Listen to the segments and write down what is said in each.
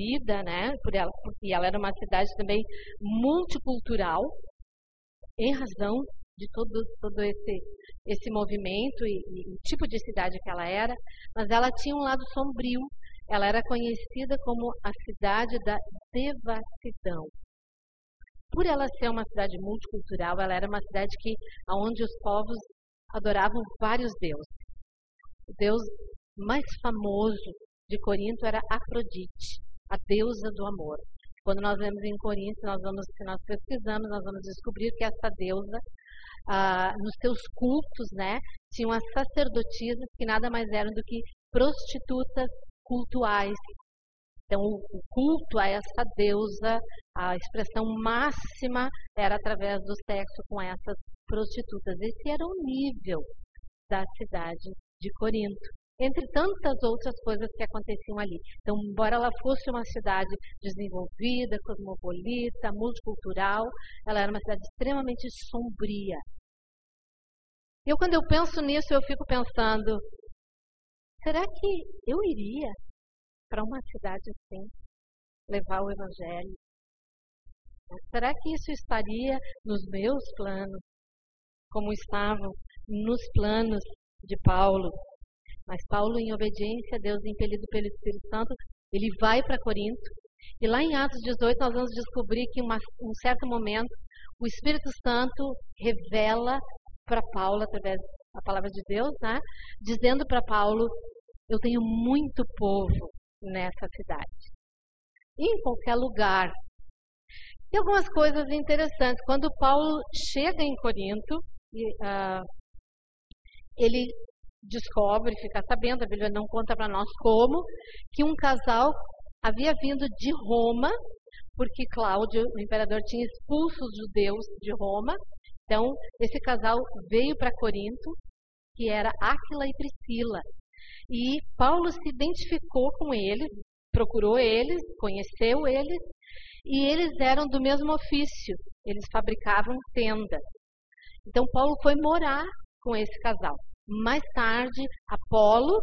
desenvolvida, né? Por ela, porque ela era uma cidade também multicultural, em razão de todo, todo esse, esse movimento e, e o tipo de cidade que ela era, mas ela tinha um lado sombrio. Ela era conhecida como a cidade da devassidão. Por ela ser uma cidade multicultural, ela era uma cidade que, onde os povos adoravam vários deuses. O deus mais famoso de Corinto era Afrodite, a deusa do amor. Quando nós vemos em Corinto, nós vamos, se nós pesquisamos, nós vamos descobrir que essa deusa, ah, nos seus cultos, né, tinham as sacerdotisas que nada mais eram do que prostitutas cultuais. Então, o culto a essa deusa, a expressão máxima era através do sexo com essas prostitutas. Esse era o nível da cidade de Corinto entre tantas outras coisas que aconteciam ali. Então, embora ela fosse uma cidade desenvolvida, cosmopolita, multicultural, ela era uma cidade extremamente sombria. Eu, quando eu penso nisso, eu fico pensando: será que eu iria para uma cidade assim, levar o Evangelho? Será que isso estaria nos meus planos, como estavam nos planos de Paulo? Mas Paulo, em obediência a Deus, impelido pelo Espírito Santo, ele vai para Corinto. E lá em Atos 18, nós vamos descobrir que, em um certo momento, o Espírito Santo revela para Paulo, através da palavra de Deus, né? dizendo para Paulo: Eu tenho muito povo nessa cidade. Em qualquer lugar. E algumas coisas interessantes. Quando Paulo chega em Corinto, uh, ele descobre, fica sabendo, a Bíblia não conta para nós como, que um casal havia vindo de Roma, porque Cláudio, o imperador, tinha expulso os judeus de Roma. Então, esse casal veio para Corinto, que era Áquila e Priscila. E Paulo se identificou com eles, procurou eles, conheceu eles, e eles eram do mesmo ofício, eles fabricavam tenda. Então, Paulo foi morar com esse casal. Mais tarde, Apolo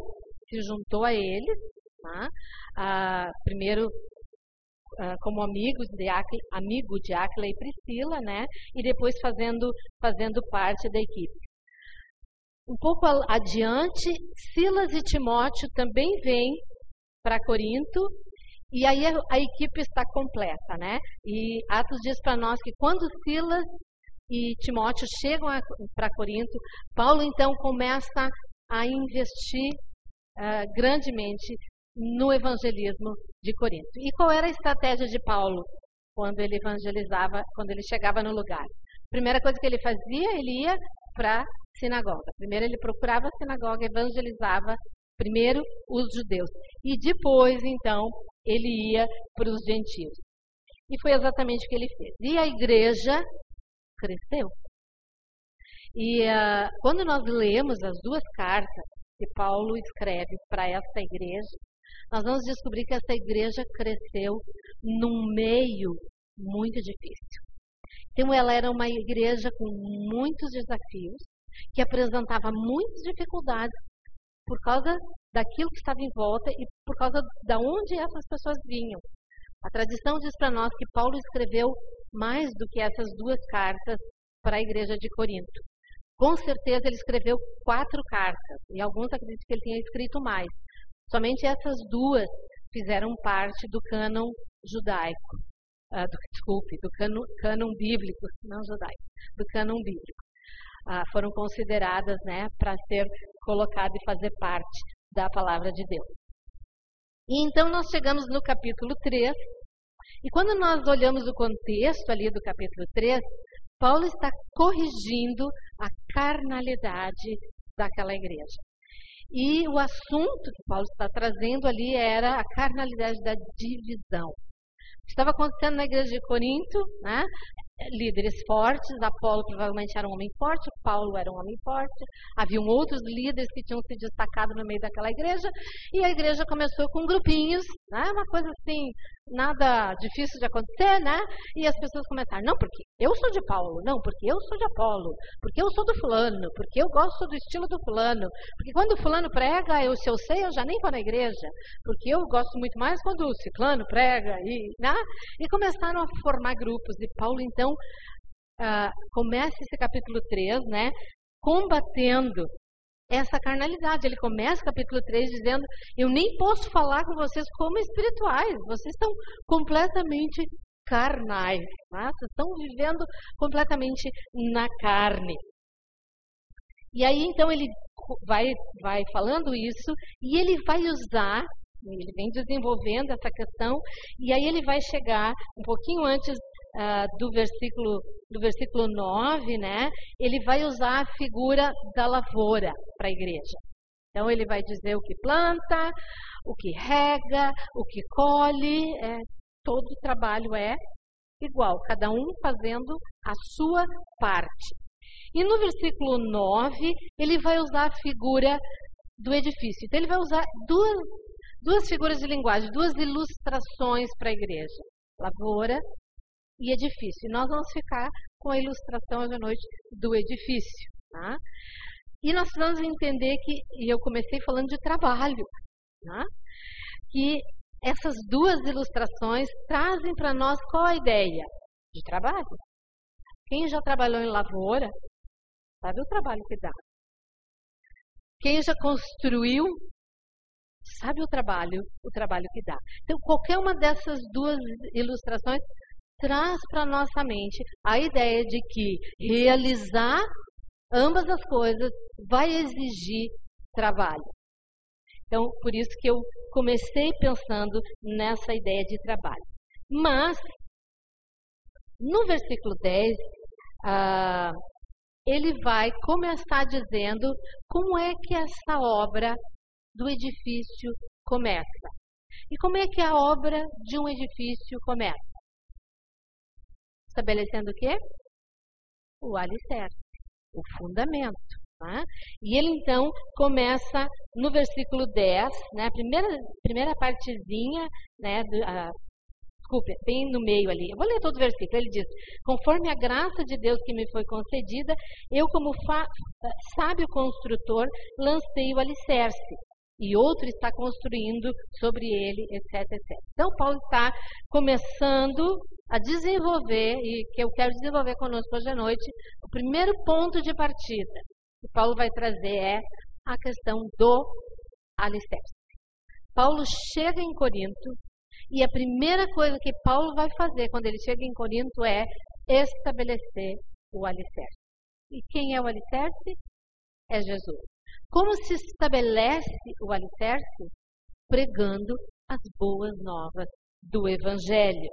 se juntou a eles, tá? ah, primeiro ah, como amigos de Aquila, amigo de Aquila e Priscila, né? E depois fazendo, fazendo parte da equipe. Um pouco adiante, Silas e Timóteo também vêm para Corinto e aí a, a, equipe está completa, né? E Atos diz para nós que quando Silas e Timóteo chegam para Corinto, Paulo então começa a investir uh, grandemente no evangelismo de Corinto. E qual era a estratégia de Paulo quando ele evangelizava, quando ele chegava no lugar? Primeira coisa que ele fazia, ele ia para a sinagoga. Primeiro ele procurava a sinagoga, evangelizava primeiro os judeus e depois então ele ia para os gentios. E foi exatamente o que ele fez. E a igreja cresceu. E uh, quando nós lemos as duas cartas que Paulo escreve para essa igreja, nós vamos descobrir que essa igreja cresceu num meio muito difícil. Então, ela era uma igreja com muitos desafios, que apresentava muitas dificuldades por causa daquilo que estava em volta e por causa de onde essas pessoas vinham. A tradição diz para nós que Paulo escreveu mais do que essas duas cartas para a igreja de Corinto. Com certeza ele escreveu quatro cartas, e alguns acreditam que ele tenha escrito mais. Somente essas duas fizeram parte do cânon judaico. Uh, do, desculpe, do cânon, cânon bíblico, não judaico, do cânon bíblico. Uh, foram consideradas né, para ser colocado e fazer parte da palavra de Deus. E então nós chegamos no capítulo 3, e quando nós olhamos o contexto ali do capítulo 3, Paulo está corrigindo a carnalidade daquela igreja. E o assunto que Paulo está trazendo ali era a carnalidade da divisão. Estava acontecendo na igreja de Corinto, né? líderes fortes, Apolo provavelmente era um homem forte, Paulo era um homem forte, haviam outros líderes que tinham se destacado no meio daquela igreja, e a igreja começou com grupinhos, né? uma coisa assim, nada difícil de acontecer, né? E as pessoas começaram, não, porque eu sou de Paulo, não, porque eu sou de Apolo, porque eu sou do fulano, porque eu gosto do estilo do fulano, porque quando o fulano prega, eu, se eu sei, eu já nem vou na igreja, porque eu gosto muito mais quando o ciclano prega, e, né? E começaram a formar grupos, e Paulo, então, uh, começa esse capítulo 3, né? Combatendo essa carnalidade. Ele começa capítulo 3 dizendo: Eu nem posso falar com vocês como espirituais, vocês estão completamente carnais, vocês estão vivendo completamente na carne. E aí então ele vai, vai falando isso e ele vai usar, ele vem desenvolvendo essa questão, e aí ele vai chegar um pouquinho antes uh, do versículo do versículo 9, né? Ele vai usar a figura da lavoura para a igreja. Então ele vai dizer o que planta, o que rega, o que colhe, é, todo o trabalho é igual, cada um fazendo a sua parte. E no versículo 9, ele vai usar a figura do edifício. Então ele vai usar duas, duas figuras de linguagem, duas ilustrações para a igreja: lavoura e edifício. Nós vamos ficar com a ilustração hoje à noite do edifício. Tá? E nós precisamos entender que, e eu comecei falando de trabalho, tá? que essas duas ilustrações trazem para nós qual a ideia? De trabalho. Quem já trabalhou em lavoura, sabe o trabalho que dá. Quem já construiu, sabe o trabalho, o trabalho que dá. Então, qualquer uma dessas duas ilustrações traz para nossa mente a ideia de que realizar ambas as coisas vai exigir trabalho. Então, por isso que eu comecei pensando nessa ideia de trabalho. Mas, no versículo 10, ah, ele vai começar dizendo como é que essa obra do edifício começa. E como é que a obra de um edifício começa? Estabelecendo o quê? O alicerce, o fundamento. Tá? E ele então começa no versículo 10, né, a primeira, primeira partezinha, né, do, a, desculpe, bem no meio ali. Eu vou ler todo o versículo. Ele diz: Conforme a graça de Deus que me foi concedida, eu, como sábio construtor, lancei o alicerce e outro está construindo sobre ele, etc, etc. Então, Paulo está começando a desenvolver, e que eu quero desenvolver conosco hoje à noite, o primeiro ponto de partida que Paulo vai trazer é a questão do alicerce. Paulo chega em Corinto e a primeira coisa que Paulo vai fazer quando ele chega em Corinto é estabelecer o alicerce. E quem é o alicerce? É Jesus. Como se estabelece o alicerce? Pregando as boas novas do Evangelho.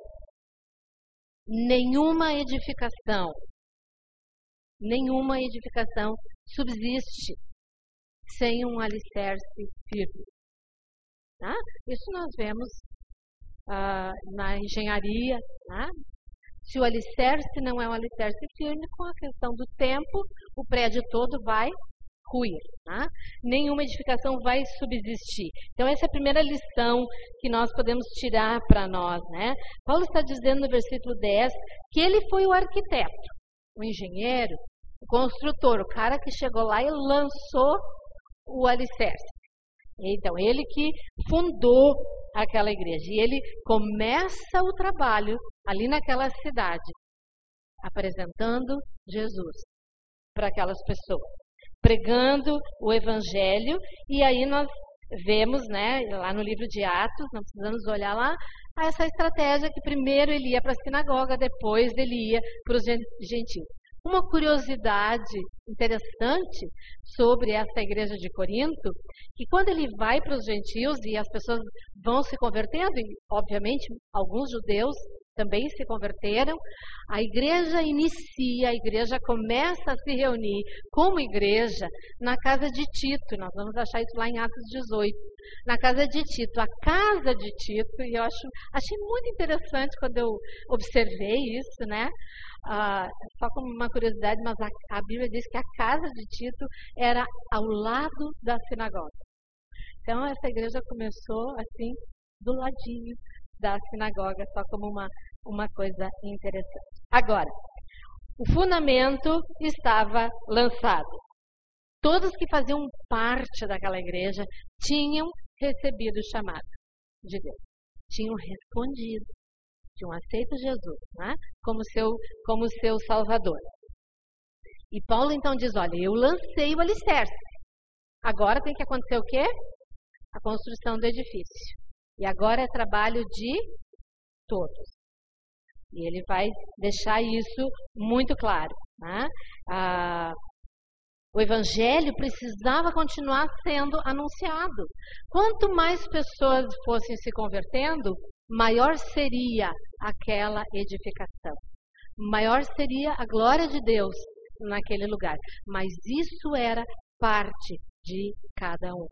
Nenhuma edificação, nenhuma edificação subsiste sem um alicerce firme. Tá? Isso nós vemos ah, na engenharia. Tá? Se o alicerce não é um alicerce firme, com a questão do tempo, o prédio todo vai ruir. Tá? Nenhuma edificação vai subsistir. Então, essa é a primeira lição que nós podemos tirar para nós. Né? Paulo está dizendo no versículo 10 que ele foi o arquiteto, o engenheiro, o construtor, o cara que chegou lá e lançou o alicerce. Então, ele que fundou aquela igreja. E ele começa o trabalho ali naquela cidade, apresentando Jesus para aquelas pessoas pregando o evangelho, e aí nós vemos, né, lá no livro de Atos, não precisamos olhar lá, essa estratégia que primeiro ele ia para a sinagoga, depois ele ia para os gentios. Uma curiosidade interessante sobre essa igreja de Corinto, que quando ele vai para os gentios e as pessoas vão se convertendo, e obviamente alguns judeus também se converteram. A igreja inicia, a igreja começa a se reunir como igreja na casa de Tito. Nós vamos achar isso lá em Atos 18. Na casa de Tito. A casa de Tito, e eu acho, achei muito interessante quando eu observei isso, né? Ah, só como uma curiosidade, mas a, a Bíblia diz que a casa de Tito era ao lado da sinagoga. Então, essa igreja começou assim, do ladinho da sinagoga, só como uma, uma coisa interessante. Agora, o fundamento estava lançado. Todos que faziam parte daquela igreja tinham recebido o chamado de Deus, tinham respondido, tinham aceito Jesus né, como, seu, como seu Salvador. E Paulo então diz: Olha, eu lancei o alicerce. Agora tem que acontecer o quê? A construção do edifício. E agora é trabalho de todos. E ele vai deixar isso muito claro. Né? Ah, o evangelho precisava continuar sendo anunciado. Quanto mais pessoas fossem se convertendo, maior seria aquela edificação. Maior seria a glória de Deus naquele lugar. Mas isso era parte de cada um.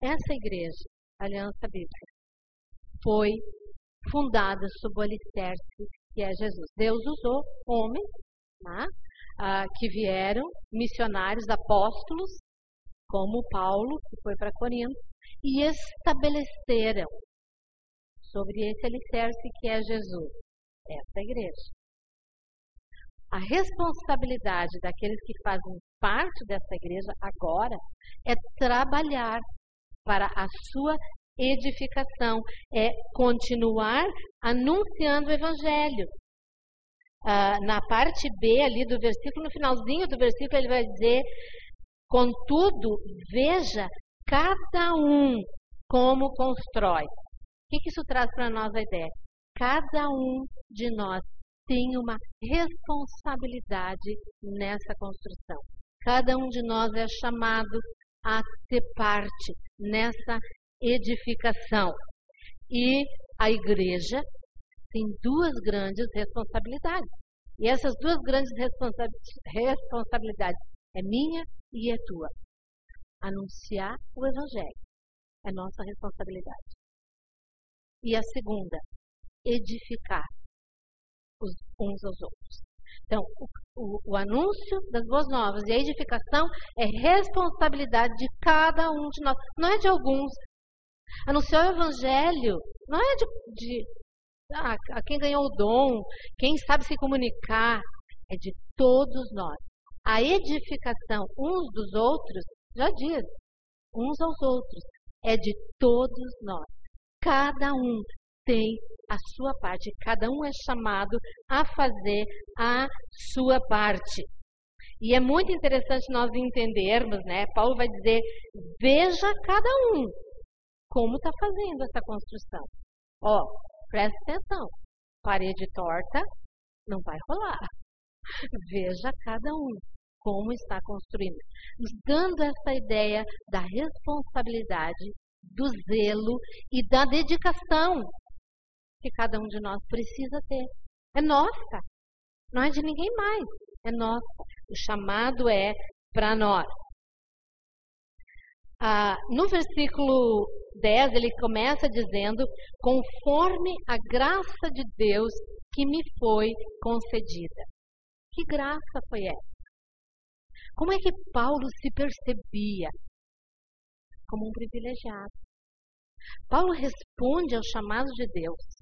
Essa igreja, Aliança Bíblica, foi fundada sob o alicerce que é Jesus. Deus usou homens né, que vieram, missionários, apóstolos, como Paulo, que foi para Corinto, e estabeleceram sobre esse alicerce que é Jesus, essa igreja. A responsabilidade daqueles que fazem parte dessa igreja agora é trabalhar para a sua edificação, é continuar anunciando o evangelho. Ah, na parte B ali do versículo, no finalzinho do versículo, ele vai dizer: Contudo, veja cada um como constrói. O que, que isso traz para nós a ideia? Cada um de nós tem uma responsabilidade nessa construção. Cada um de nós é chamado a ser parte nessa edificação. E a igreja tem duas grandes responsabilidades. E essas duas grandes responsabilidades é minha e é tua. Anunciar o evangelho é nossa responsabilidade. E a segunda, edificar os uns aos outros. Então, o, o, o, anúncio das boas novas e a edificação é responsabilidade de cada um de nós, não é de alguns. Anunciar o evangelho não é de, de ah, quem ganhou o dom, quem sabe se comunicar, é de todos nós. A edificação uns dos outros, já diz, uns aos outros, é de todos nós. Cada um tem a sua parte, cada um é chamado a fazer a sua parte. E é muito interessante nós entendermos, né? Paulo vai dizer: veja cada um como está fazendo essa construção. Ó, presta atenção, parede torta não vai rolar. Veja cada um como está construindo, dando essa ideia da responsabilidade, do zelo e da dedicação que cada um de nós precisa ter. É nossa, não é de ninguém mais, é nossa. O chamado é para nós. Ah, no versículo 10, ele começa dizendo: conforme a graça de Deus que me foi concedida. Que graça foi essa? Como é que Paulo se percebia? Como um privilegiado. Paulo responde ao chamado de Deus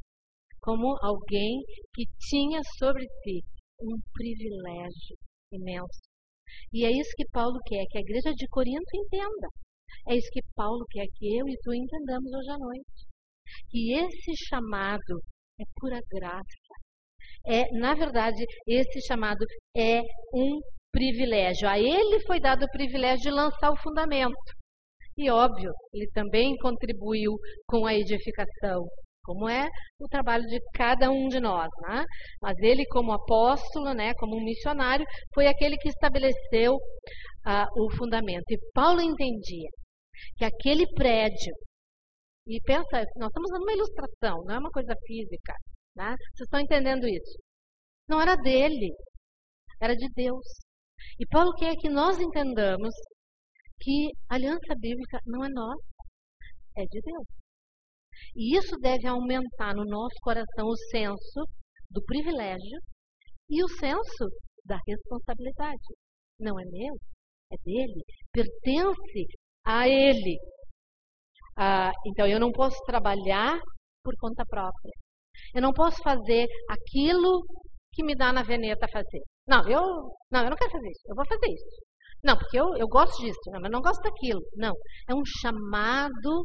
como alguém que tinha sobre si um privilégio imenso. E é isso que Paulo quer que a igreja de Corinto entenda. É isso que Paulo quer que eu e tu entendamos hoje à noite. Que esse chamado é pura graça. É, na verdade, esse chamado é um privilégio. A ele foi dado o privilégio de lançar o fundamento. E óbvio, ele também contribuiu com a edificação como é o trabalho de cada um de nós, né? Mas ele, como apóstolo, né, como um missionário, foi aquele que estabeleceu uh, o fundamento. E Paulo entendia que aquele prédio, e pensa, nós estamos dando uma ilustração, não é uma coisa física, né? Vocês estão entendendo isso? Não era dele, era de Deus. E Paulo quer que nós entendamos que a aliança bíblica não é nossa, é de Deus. E isso deve aumentar no nosso coração o senso do privilégio e o senso da responsabilidade. Não é meu, é dele, pertence a ele. Ah, então eu não posso trabalhar por conta própria. Eu não posso fazer aquilo que me dá na veneta fazer. Não, eu não, eu não quero fazer isso. Eu vou fazer isso. Não, porque eu, eu gosto disso, não, mas não gosto daquilo. Não, é um chamado,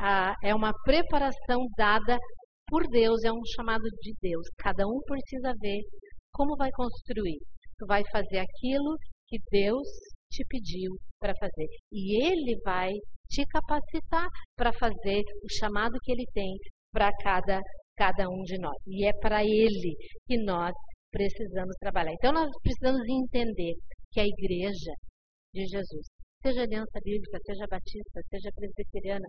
ah, é uma preparação dada por Deus, é um chamado de Deus. Cada um precisa ver como vai construir. Tu vai fazer aquilo que Deus te pediu para fazer. E Ele vai te capacitar para fazer o chamado que Ele tem para cada, cada um de nós. E é para Ele que nós precisamos trabalhar. Então, nós precisamos entender que a igreja de Jesus, seja aliança bíblica, seja batista, seja presbiteriana,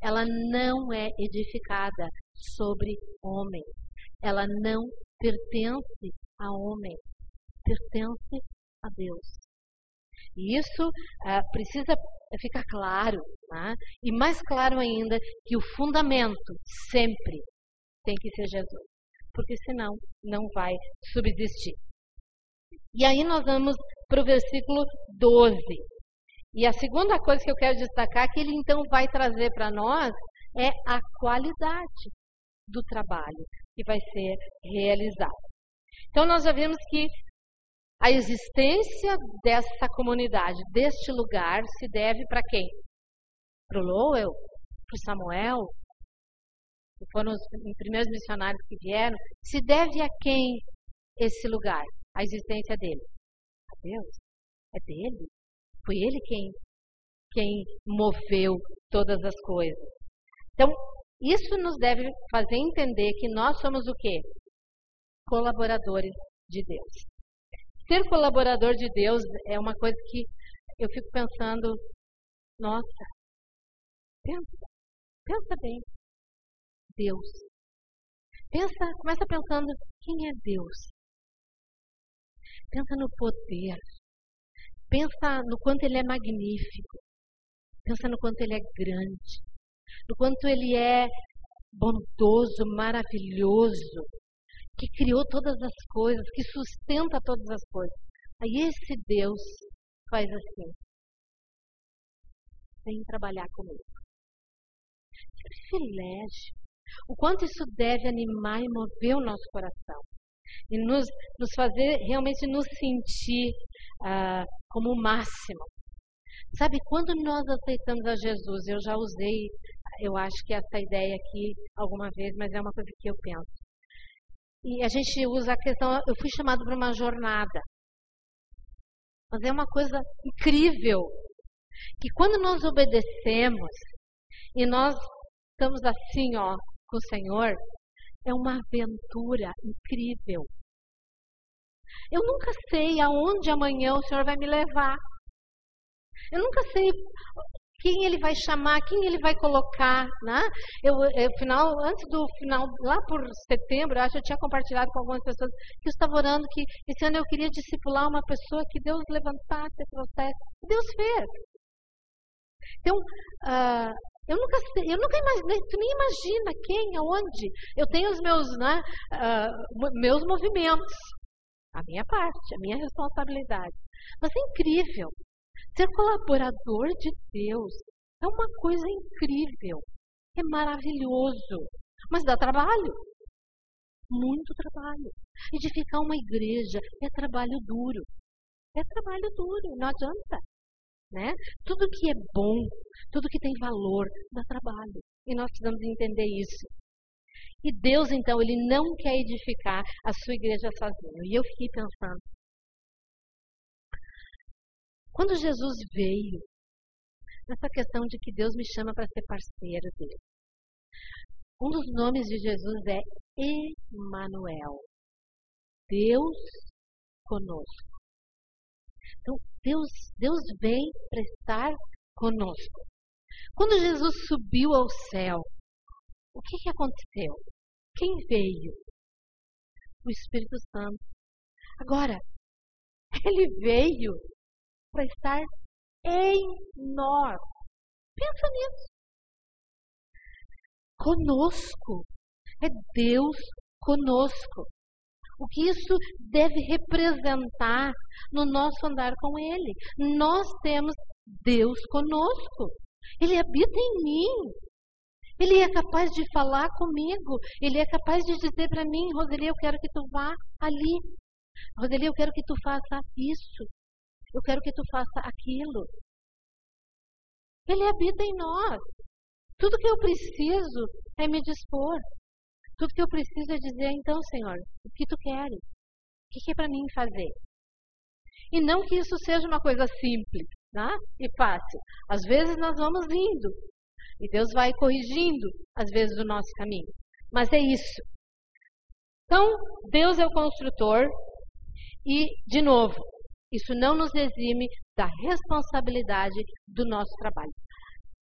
ela não é edificada sobre homem. Ela não pertence a homem, pertence a Deus. E isso uh, precisa ficar claro, né? e mais claro ainda que o fundamento sempre tem que ser Jesus, porque senão não vai subsistir. E aí nós vamos para o versículo 12. E a segunda coisa que eu quero destacar que ele então vai trazer para nós é a qualidade do trabalho que vai ser realizado. Então nós já vimos que a existência dessa comunidade, deste lugar, se deve para quem? Para o Lowell? Para o Samuel? Que foram os primeiros missionários que vieram? Se deve a quem esse lugar? a existência dele? A Deus. É dele. Foi ele quem, quem moveu todas as coisas. Então, isso nos deve fazer entender que nós somos o quê? Colaboradores de Deus. Ser colaborador de Deus é uma coisa que eu fico pensando, nossa, pensa, pensa bem. Deus. Pensa, começa pensando, quem é Deus? Pensa no poder. Pensa no quanto ele é magnífico. Pensa no quanto ele é grande. No quanto ele é bondoso, maravilhoso, que criou todas as coisas, que sustenta todas as coisas. Aí esse Deus faz assim. Vem trabalhar comigo. Que privilégio. O quanto isso deve animar e mover o nosso coração e nos, nos fazer realmente nos sentir ah, como o máximo. Sabe, quando nós aceitamos a Jesus, eu já usei, eu acho que essa ideia aqui alguma vez, mas é uma coisa que eu penso. E a gente usa a questão, eu fui chamado para uma jornada. Mas é uma coisa incrível que quando nós obedecemos e nós estamos assim, ó, com o Senhor, é uma aventura incrível. Eu nunca sei aonde amanhã o Senhor vai me levar. Eu nunca sei quem ele vai chamar, quem ele vai colocar, né? Eu, eu final, antes do final, lá por setembro, eu acho que eu tinha compartilhado com algumas pessoas que eu estava orando que esse ano eu queria discipular uma pessoa que Deus levantasse e trouxesse. Deus fez. Então, uh, eu nunca sei, eu nunca imaginei, tu nem imagina quem, aonde. Eu tenho os meus, né, uh, meus movimentos, a minha parte, a minha responsabilidade. Mas é incrível. Ser colaborador de Deus é uma coisa incrível. É maravilhoso. Mas dá trabalho. Muito trabalho. Edificar uma igreja é trabalho duro. É trabalho duro, não adianta. Né? Tudo que é bom, tudo que tem valor, dá trabalho. E nós precisamos entender isso. E Deus, então, ele não quer edificar a sua igreja sozinho. E eu fiquei pensando. Quando Jesus veio, nessa questão de que Deus me chama para ser parceiro dele. Um dos nomes de Jesus é Emanuel. Deus conosco. Então, Deus, Deus vem para estar conosco. Quando Jesus subiu ao céu, o que, que aconteceu? Quem veio? O Espírito Santo. Agora, ele veio para estar em nós. Pensa nisso. Conosco. É Deus conosco. O que isso deve representar no nosso andar com Ele. Nós temos Deus conosco. Ele habita em mim. Ele é capaz de falar comigo. Ele é capaz de dizer para mim, Roseli, eu quero que tu vá ali. Roseli, eu quero que tu faça isso. Eu quero que tu faça aquilo. Ele habita em nós. Tudo que eu preciso é me dispor. Tudo que eu preciso é dizer, então, Senhor, o que tu queres? O que é para mim fazer? E não que isso seja uma coisa simples né? e fácil. Às vezes nós vamos indo e Deus vai corrigindo, às vezes, o nosso caminho. Mas é isso. Então, Deus é o construtor e, de novo, isso não nos exime da responsabilidade do nosso trabalho.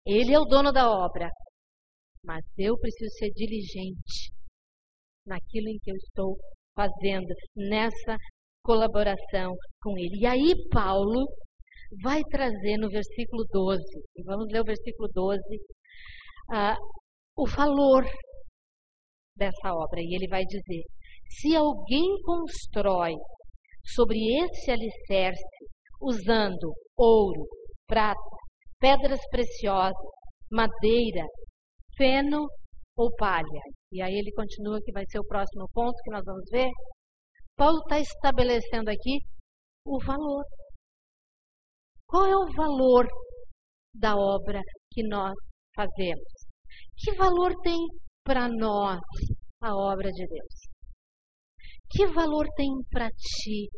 Ele é o dono da obra, mas eu preciso ser diligente naquilo em que eu estou fazendo, nessa colaboração com ele. E aí, Paulo vai trazer no versículo 12, e vamos ler o versículo 12, uh, o valor dessa obra. E ele vai dizer: se alguém constrói sobre esse alicerce usando ouro, prata, pedras preciosas, madeira, feno ou palha. E aí ele continua, que vai ser o próximo ponto que nós vamos ver. Paulo está estabelecendo aqui o valor. Qual é o valor da obra que nós fazemos? Que valor tem para nós a obra de Deus? Que valor tem para ti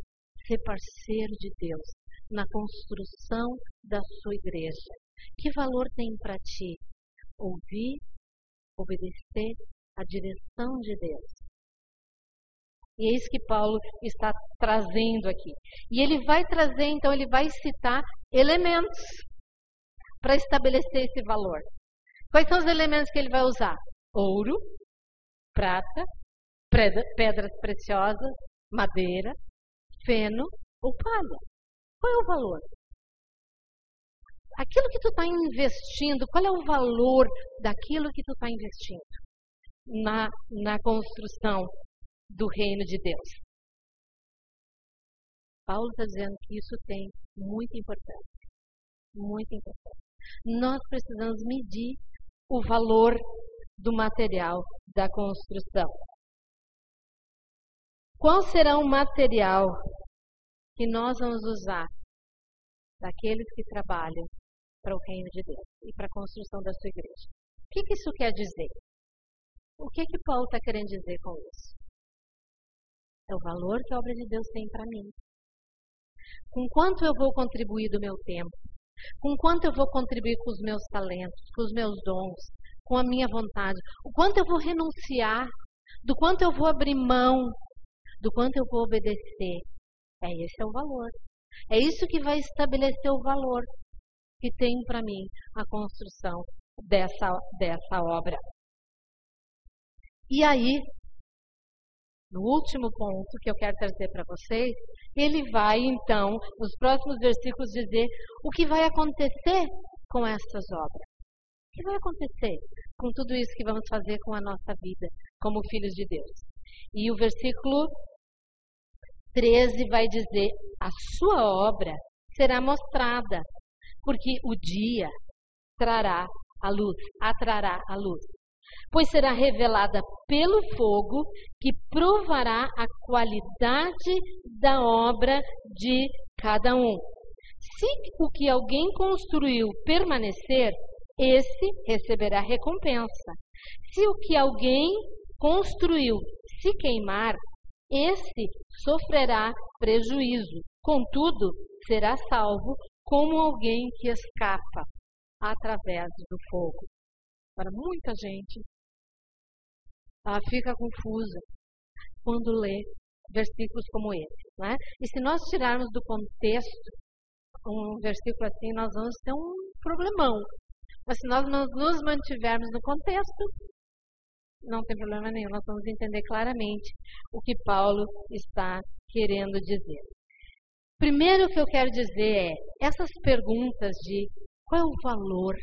ser parceiro de Deus na construção da sua igreja? Que valor tem para ti ouvir, obedecer a direção de Deus? E é isso que Paulo está trazendo aqui. E ele vai trazer, então, ele vai citar elementos para estabelecer esse valor. Quais são os elementos que ele vai usar? Ouro, prata, pedras preciosas, madeira, feno ou palha. Qual é o valor? Aquilo que tu está investindo, qual é o valor daquilo que tu está investindo na, na construção do reino de Deus? Paulo está dizendo que isso tem muita importância. Muita importância. Nós precisamos medir o valor do material da construção. Qual será o material que nós vamos usar daqueles que trabalham para o reino de Deus e para a construção da sua igreja? O que, que isso quer dizer? O que que Paulo está querendo dizer com isso? É o valor que a obra de Deus tem para mim. Com quanto eu vou contribuir do meu tempo? Com quanto eu vou contribuir com os meus talentos, com os meus dons, com a minha vontade? O quanto eu vou renunciar? Do quanto eu vou abrir mão? Do quanto eu vou obedecer? É esse é o valor. É isso que vai estabelecer o valor que tem para mim a construção dessa, dessa obra. E aí, no último ponto que eu quero trazer para vocês, ele vai então, nos próximos versículos, dizer o que vai acontecer com essas obras. O que vai acontecer com tudo isso que vamos fazer com a nossa vida como filhos de Deus? E o versículo 13 vai dizer: a sua obra será mostrada, porque o dia trará a luz, atrará a luz pois será revelada pelo fogo que provará a qualidade da obra de cada um. Se o que alguém construiu permanecer, esse receberá recompensa. Se o que alguém construiu se queimar, esse sofrerá prejuízo. Contudo, será salvo como alguém que escapa através do fogo. Para muita gente, ela fica confusa quando lê versículos como esse. Né? E se nós tirarmos do contexto um versículo assim, nós vamos ter um problemão. Mas se nós nos mantivermos no contexto, não tem problema nenhum, nós vamos entender claramente o que Paulo está querendo dizer. Primeiro que eu quero dizer é, essas perguntas de qual é o valor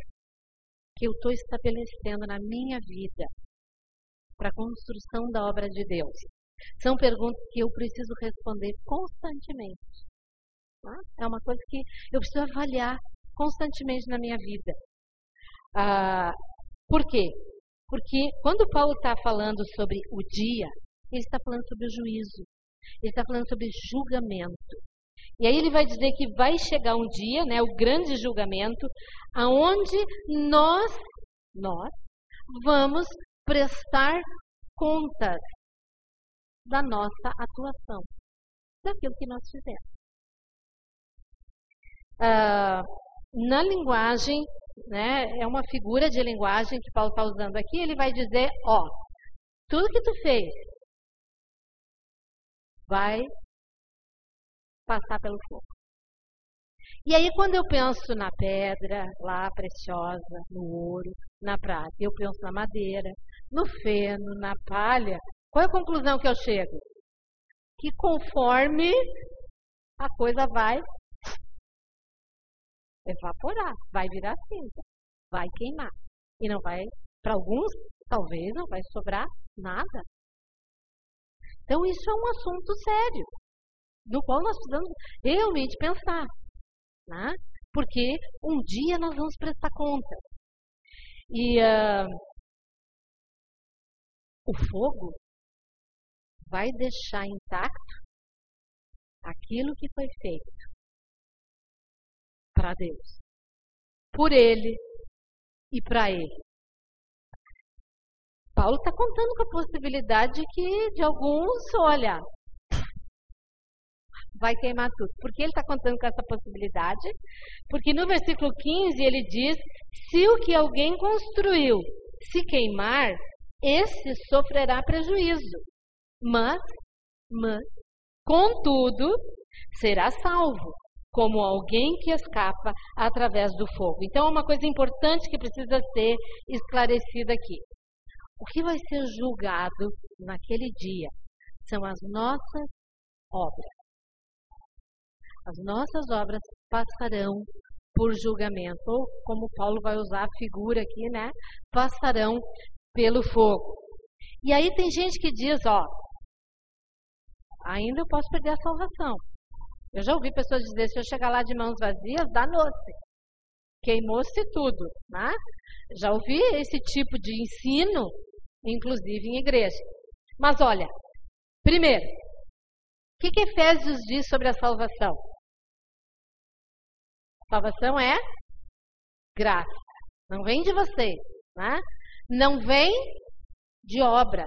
que eu estou estabelecendo na minha vida para a construção da obra de Deus? São perguntas que eu preciso responder constantemente. Tá? É uma coisa que eu preciso avaliar constantemente na minha vida. Ah, por quê? Porque quando Paulo está falando sobre o dia, ele está falando sobre o juízo. Ele está falando sobre julgamento. E aí ele vai dizer que vai chegar um dia, né, o grande julgamento, aonde nós, nós vamos prestar contas da nossa atuação, daquilo que nós fizemos. Uh, na linguagem, né, é uma figura de linguagem que Paulo está usando aqui, ele vai dizer, ó, tudo que tu fez vai passar pelo fogo. E aí, quando eu penso na pedra lá preciosa, no ouro, na prata, eu penso na madeira, no feno, na palha, qual é a conclusão que eu chego? Que conforme a coisa vai evaporar, vai virar cinza, vai queimar. E não vai, para alguns, talvez não vai sobrar nada. Então, isso é um assunto sério, no qual nós precisamos realmente pensar. Né? Porque um dia nós vamos prestar conta. E uh, o fogo vai deixar intacto aquilo que foi feito para Deus, por Ele e para Ele. Paulo está contando com a possibilidade que de alguns, olha, vai queimar tudo. Por que ele está contando com essa possibilidade? Porque no versículo 15 ele diz: se o que alguém construiu se queimar, esse sofrerá prejuízo. Mas, mas, contudo, será salvo, como alguém que escapa através do fogo. Então, é uma coisa importante que precisa ser esclarecida aqui. O que vai ser julgado naquele dia são as nossas obras. As nossas obras passarão por julgamento, ou como Paulo vai usar a figura aqui, né? Passarão pelo fogo. E aí tem gente que diz, ó, ainda eu posso perder a salvação. Eu já ouvi pessoas dizer, se eu chegar lá de mãos vazias, danou-se. Queimou-se tudo, né? Já ouvi esse tipo de ensino, inclusive em igreja. Mas olha, primeiro, o que, que Efésios diz sobre a salvação? Salvação é graça. Não vem de você, né? Não vem de obra.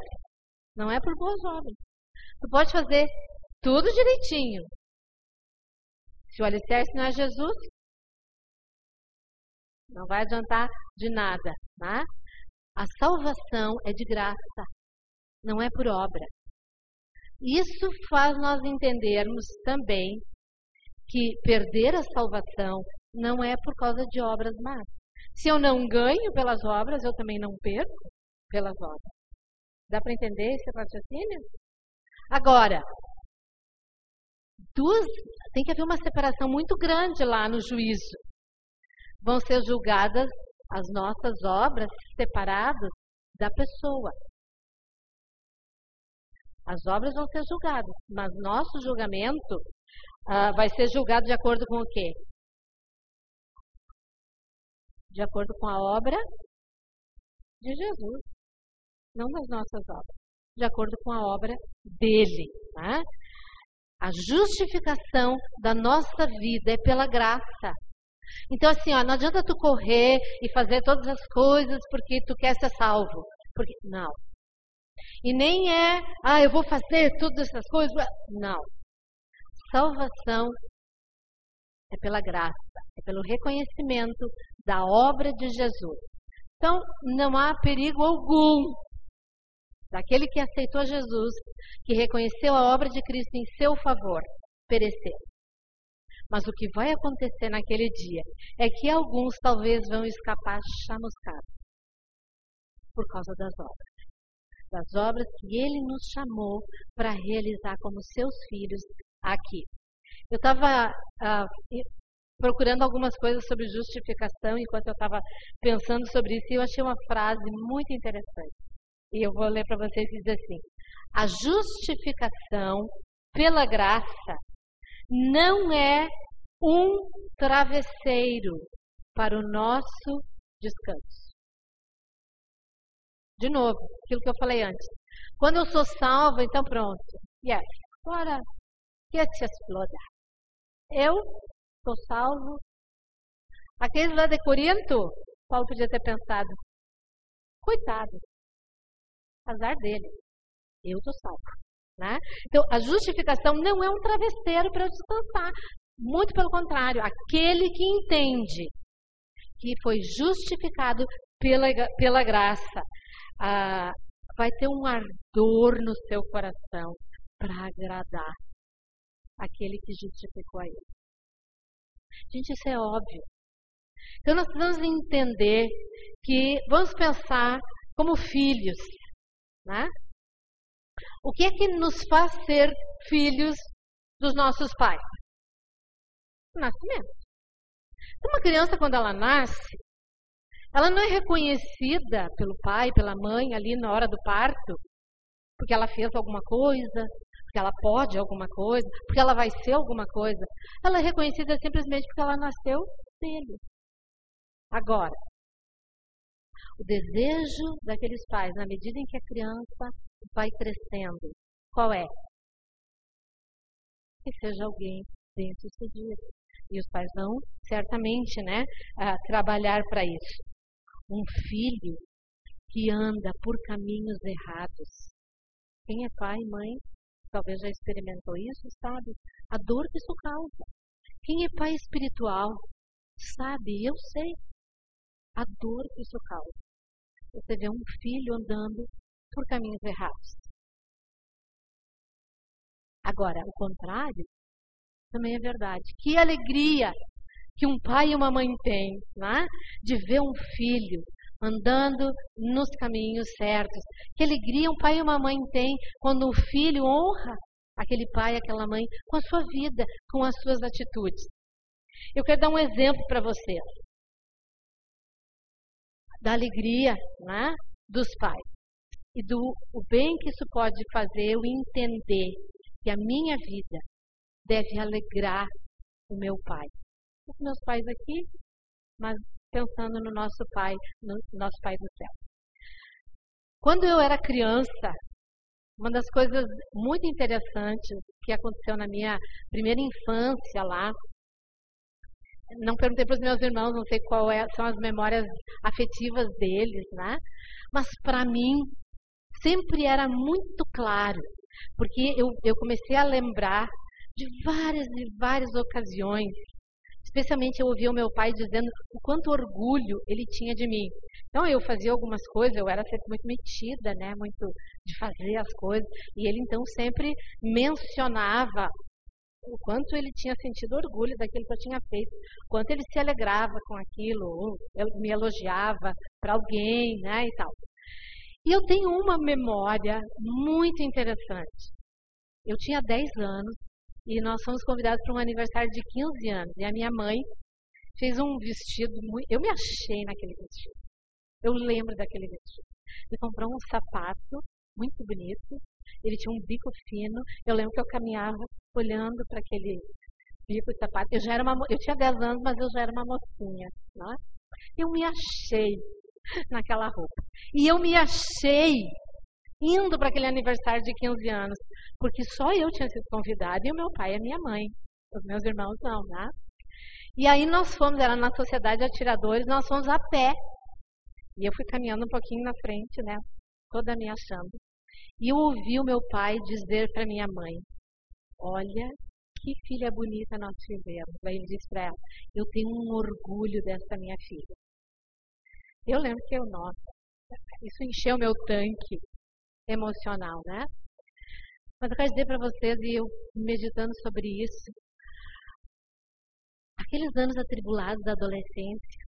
Não é por boas obras. Tu pode fazer tudo direitinho. Se o alicerce não é Jesus, não vai adiantar de nada. Né? A salvação é de graça, não é por obra. Isso faz nós entendermos também que perder a salvação não é por causa de obras más. Se eu não ganho pelas obras, eu também não perco pelas obras. Dá para entender esse raciocínio? Agora, duas, tem que haver uma separação muito grande lá no juízo. Vão ser julgadas as nossas obras separadas da pessoa. As obras vão ser julgadas, mas nosso julgamento uh, vai ser julgado de acordo com o quê? De acordo com a obra de Jesus, não das nossas obras, de acordo com a obra dele. Né? A justificação da nossa vida é pela graça. Então, assim, ó, não adianta tu correr e fazer todas as coisas porque tu quer ser salvo. Porque, não. E nem é, ah, eu vou fazer todas essas coisas. Não. Salvação é pela graça, é pelo reconhecimento da obra de Jesus. Então, não há perigo algum daquele que aceitou Jesus, que reconheceu a obra de Cristo em seu favor, perecer. Mas o que vai acontecer naquele dia é que alguns talvez vão escapar chamuscados por causa das obras. Das obras que ele nos chamou para realizar como seus filhos aqui. Eu estava ah, procurando algumas coisas sobre justificação enquanto eu estava pensando sobre isso e eu achei uma frase muito interessante. E eu vou ler para vocês dizer assim: a justificação pela graça não é um travesseiro para o nosso descanso. De novo, aquilo que eu falei antes. Quando eu sou salva, então pronto. Yes. Agora, que te exploda. Eu sou salvo. Aqueles lá de Corinto, Paulo podia ter pensado, coitado, azar dele, eu estou salvo. Né? Então, a justificação não é um travesseiro para descansar. Muito pelo contrário, aquele que entende que foi justificado pela, pela graça ah, vai ter um ardor no seu coração para agradar aquele que justificou a ele. Gente, isso é óbvio. Então nós precisamos entender que vamos pensar como filhos, né? O que é que nos faz ser filhos dos nossos pais? Nascimento. Então, uma criança, quando ela nasce, ela não é reconhecida pelo pai, pela mãe ali na hora do parto, porque ela fez alguma coisa, porque ela pode alguma coisa, porque ela vai ser alguma coisa. Ela é reconhecida simplesmente porque ela nasceu dele. Agora, o desejo daqueles pais, na medida em que a criança vai crescendo, qual é? Que seja alguém bem sucedido. E os pais vão certamente né, trabalhar para isso. Um filho que anda por caminhos errados. Quem é pai e mãe talvez já experimentou isso, sabe? A dor que isso causa. Quem é pai espiritual sabe, eu sei, a dor que isso causa. Você vê um filho andando por caminhos errados. Agora, o contrário também é verdade. Que alegria que um pai e uma mãe têm, né? de ver um filho andando nos caminhos certos. Que alegria um pai e uma mãe têm quando o filho honra aquele pai, aquela mãe, com a sua vida, com as suas atitudes. Eu quero dar um exemplo para vocês da alegria né, dos pais e do o bem que isso pode fazer eu entender que a minha vida deve alegrar o meu pai. Os meus pais aqui, mas pensando no nosso pai, no nosso pai do céu. Quando eu era criança, uma das coisas muito interessantes que aconteceu na minha primeira infância lá, não perguntei para os meus irmãos, não sei qual é, são as memórias afetivas deles, né? Mas para mim sempre era muito claro, porque eu, eu comecei a lembrar de várias e várias ocasiões. Especialmente eu ouvia o meu pai dizendo o quanto orgulho ele tinha de mim. Então eu fazia algumas coisas, eu era sempre muito metida, né, muito de fazer as coisas, e ele então sempre mencionava o quanto ele tinha sentido orgulho daquilo que eu tinha feito, quanto ele se alegrava com aquilo, me elogiava para alguém, né, e tal. E eu tenho uma memória muito interessante. Eu tinha 10 anos e nós fomos convidados para um aniversário de 15 anos. E a minha mãe fez um vestido muito. Eu me achei naquele vestido. Eu lembro daquele vestido. Ele comprou um sapato muito bonito. Ele tinha um bico fino. Eu lembro que eu caminhava olhando para aquele bico de sapato. Eu já era uma, eu tinha 10 anos, mas eu já era uma mocinha, né? Eu me achei naquela roupa. E eu me achei indo para aquele aniversário de 15 anos, porque só eu tinha sido convidada e o meu pai e a minha mãe. Os meus irmãos não, né? E aí nós fomos, era na Sociedade de Atiradores, nós fomos a pé. E eu fui caminhando um pouquinho na frente, né? Toda me achando. E eu ouvi o meu pai dizer para minha mãe: Olha que filha bonita nós tivemos. Aí ele disse para ela: Eu tenho um orgulho dessa minha filha. Eu lembro que eu, nossa, isso encheu meu tanque emocional, né? Mas eu quero dizer para vocês, e eu meditando sobre isso, aqueles anos atribulados da adolescência,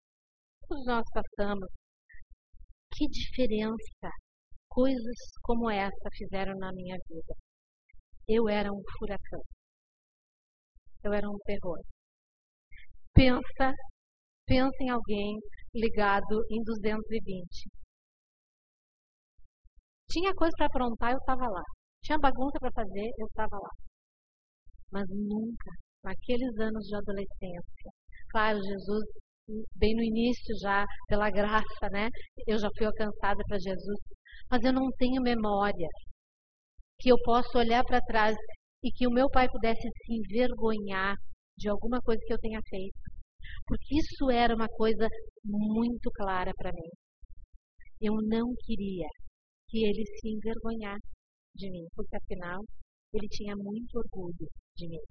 todos nós passamos, que diferença coisas como essa fizeram na minha vida. Eu era um furacão. Eu era um terror. Pensa, pensa em alguém ligado em 220. Tinha coisa para aprontar, eu estava lá. Tinha bagunça para fazer, eu estava lá. Mas nunca, naqueles anos de adolescência. Claro, Jesus bem no início já, pela graça, né? Eu já fui alcançada para Jesus, mas eu não tenho memória que eu possa olhar para trás e que o meu pai pudesse se envergonhar de alguma coisa que eu tenha feito. Porque isso era uma coisa muito clara para mim. Eu não queria que ele se envergonhasse de mim, porque afinal ele tinha muito orgulho de mim.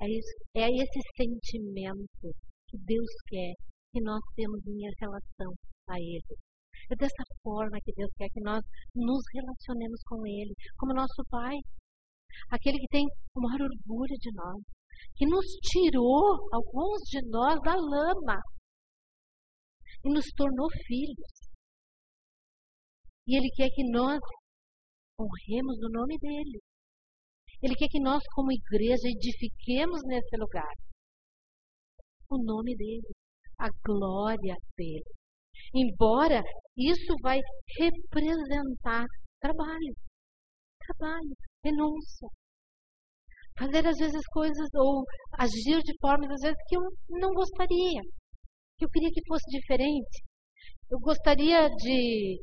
É, isso, é esse sentimento que Deus quer que nós temos em relação a Ele. É dessa forma que Deus quer que nós nos relacionemos com Ele, como nosso Pai. Aquele que tem o maior orgulho de nós, que nos tirou, alguns de nós, da lama e nos tornou filhos. E Ele quer que nós honremos o nome dEle. Ele quer que nós, como igreja, edifiquemos nesse lugar o nome dele, a glória dele. Embora isso vai representar trabalho, trabalho, renúncia. Fazer às vezes coisas ou agir de formas às vezes que eu não gostaria, que eu queria que fosse diferente. Eu gostaria de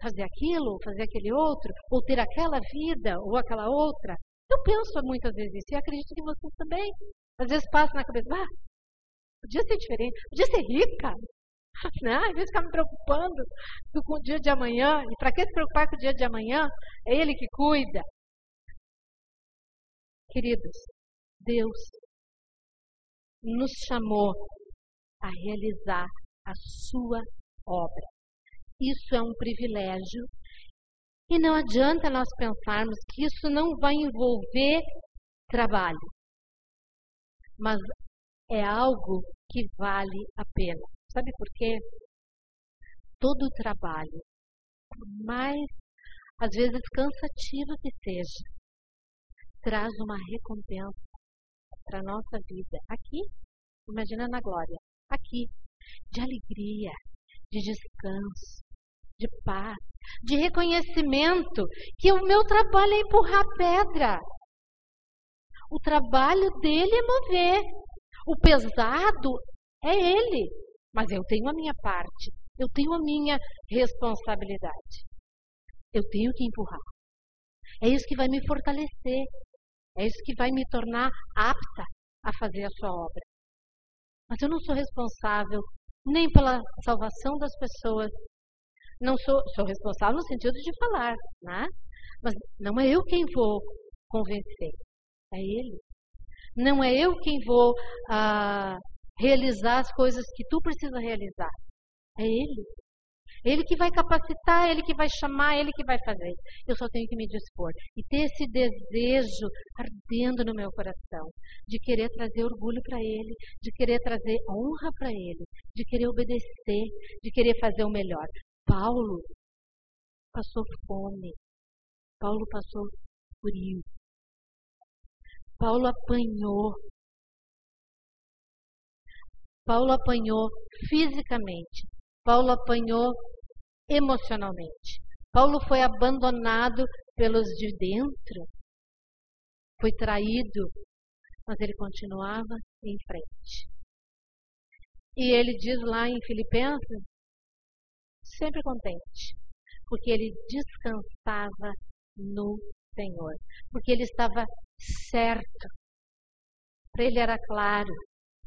fazer aquilo, fazer aquele outro, ou ter aquela vida ou aquela outra. Eu penso muitas vezes isso e acredito que vocês também. Às vezes passa na cabeça, ah, podia ser diferente, podia ser rica. Né? Às vezes ficar me preocupando com o dia de amanhã. E para que se preocupar com o dia de amanhã? É Ele que cuida. Queridos, Deus nos chamou a realizar a sua obra. Isso é um privilégio. E não adianta nós pensarmos que isso não vai envolver trabalho. Mas é algo que vale a pena. Sabe por quê? Todo trabalho, por mais às vezes cansativo que seja, traz uma recompensa para a nossa vida. Aqui, imagina na glória, aqui, de alegria, de descanso, de paz, de reconhecimento que o meu trabalho é empurrar pedra. O trabalho dele é mover. O pesado é ele. Mas eu tenho a minha parte. Eu tenho a minha responsabilidade. Eu tenho que empurrar. É isso que vai me fortalecer. É isso que vai me tornar apta a fazer a sua obra. Mas eu não sou responsável nem pela salvação das pessoas. Não sou, sou responsável no sentido de falar, né? Mas não é eu quem vou convencer, é ele. Não é eu quem vou ah, realizar as coisas que tu precisa realizar, é ele. Ele que vai capacitar, ele que vai chamar, ele que vai fazer. Eu só tenho que me dispor e ter esse desejo ardendo no meu coração de querer trazer orgulho para ele, de querer trazer honra para ele, de querer obedecer, de querer fazer o melhor. Paulo passou fome. Paulo passou frio. Paulo apanhou. Paulo apanhou fisicamente. Paulo apanhou emocionalmente. Paulo foi abandonado pelos de dentro, foi traído, mas ele continuava em frente. E ele diz lá em Filipenses, sempre contente, porque ele descansava no Senhor, porque ele estava certo. Para ele era claro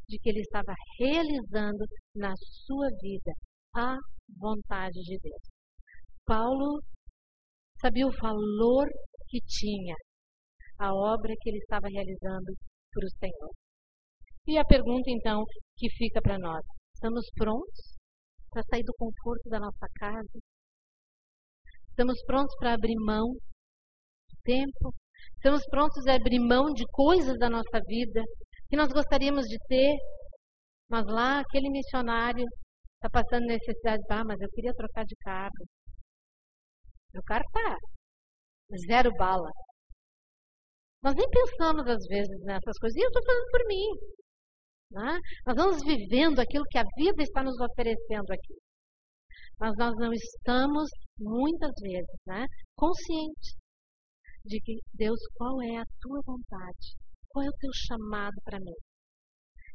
de que ele estava realizando na sua vida a vontade de Deus. Paulo sabia o valor que tinha a obra que ele estava realizando para o Senhor. E a pergunta então que fica para nós: estamos prontos para sair do conforto da nossa casa? Estamos prontos para abrir mão do tempo? Estamos prontos a abrir mão de coisas da nossa vida que nós gostaríamos de ter, mas lá aquele missionário está passando necessidade, ah, mas eu queria trocar de carro. Carro está zero bala. Nós nem pensamos às vezes nessas coisas, e eu estou falando por mim. Né? Nós vamos vivendo aquilo que a vida está nos oferecendo aqui. Mas nós não estamos, muitas vezes, né, conscientes de que, Deus, qual é a tua vontade? Qual é o teu chamado para mim?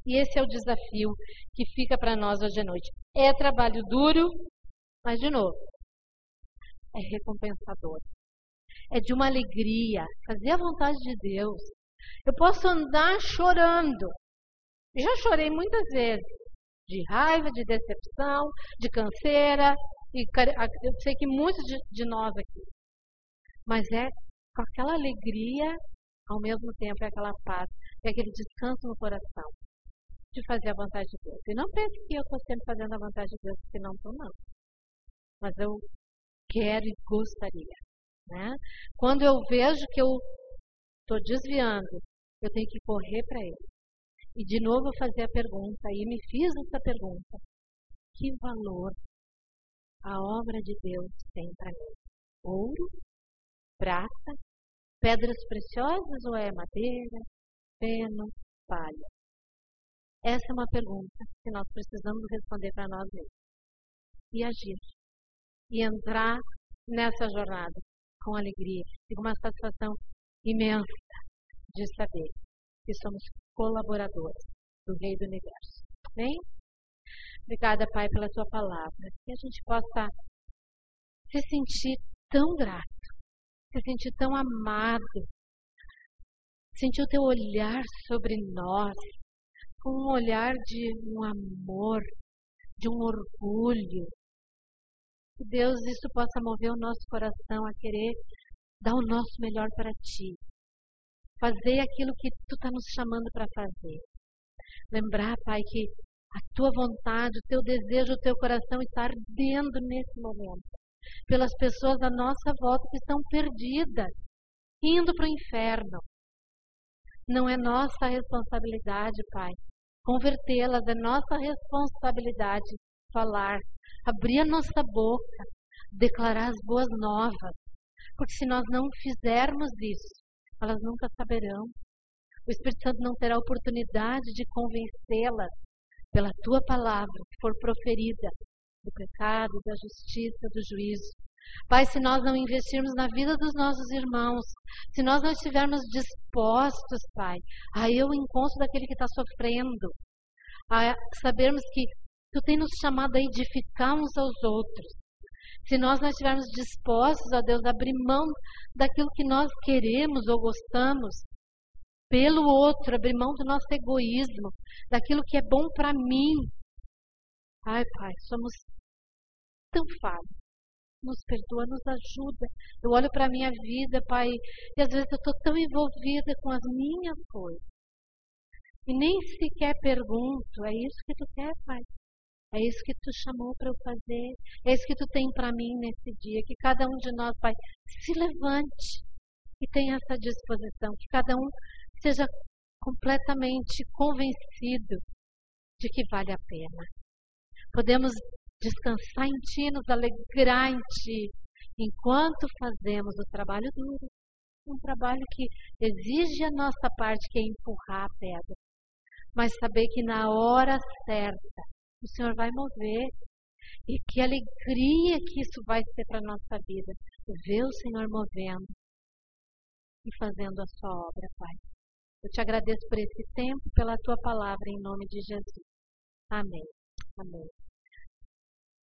E esse é o desafio que fica para nós hoje à noite. É trabalho duro, mas de novo, é recompensador. É de uma alegria, fazer a vontade de Deus. Eu posso andar chorando. Já chorei muitas vezes, de raiva, de decepção, de canseira, e eu sei que muitos de, de nós aqui. Mas é com aquela alegria, ao mesmo tempo é aquela paz, é aquele descanso no coração de fazer a vontade de Deus. E não pense que eu estou sempre fazendo a vontade de Deus, porque não estou, não. Mas eu quero e gostaria. Né? Quando eu vejo que eu estou desviando, eu tenho que correr para Ele. E de novo fazer a pergunta, e me fiz essa pergunta: que valor a obra de Deus tem para mim? Ouro? Prata? Pedras preciosas ou é madeira? Feno? Palha? Essa é uma pergunta que nós precisamos responder para nós mesmos. E agir. E entrar nessa jornada com alegria e com uma satisfação imensa de saber que somos colaboradores do Rei do Universo. Bem? Obrigada, Pai, pela tua palavra. Que a gente possa se sentir tão grato, se sentir tão amado, sentir o teu olhar sobre nós, com um olhar de um amor, de um orgulho. Que Deus, isso possa mover o nosso coração a querer dar o nosso melhor para Ti. Fazer aquilo que Tu está nos chamando para fazer. Lembrar, Pai, que a Tua vontade, o Teu desejo, o Teu coração está ardendo nesse momento. Pelas pessoas à nossa volta que estão perdidas, indo para o inferno. Não é nossa responsabilidade, Pai, convertê-las, é nossa responsabilidade falar, abrir a nossa boca, declarar as boas novas. Porque se nós não fizermos isso, elas nunca saberão. O Espírito Santo não terá oportunidade de convencê-las pela tua palavra que for proferida do pecado, da justiça, do juízo. Pai, se nós não investirmos na vida dos nossos irmãos, se nós não estivermos dispostos, Pai, a ir ao encontro daquele que está sofrendo, a sabermos que Tu tem nos chamado a edificar uns aos outros. Se nós não estivermos dispostos, ó Deus, a abrir mão daquilo que nós queremos ou gostamos, pelo outro, abrir mão do nosso egoísmo, daquilo que é bom para mim. Ai, Pai, somos tão falhos nos perdoa, nos ajuda. Eu olho para a minha vida, Pai, e às vezes eu estou tão envolvida com as minhas coisas. E nem sequer pergunto, é isso que tu quer, Pai? É isso que tu chamou para eu fazer? É isso que tu tem para mim nesse dia? Que cada um de nós, Pai, se levante e tenha essa disposição. Que cada um seja completamente convencido de que vale a pena. Podemos descansar em Ti, nos alegrar em Ti, enquanto fazemos o trabalho duro. Um trabalho que exige a nossa parte, que é empurrar a pedra. Mas saber que na hora certa o Senhor vai mover. E que alegria que isso vai ser para a nossa vida. Ver o Senhor movendo e fazendo a sua obra, Pai. Eu te agradeço por esse tempo, pela tua palavra, em nome de Jesus. Amém. Amém.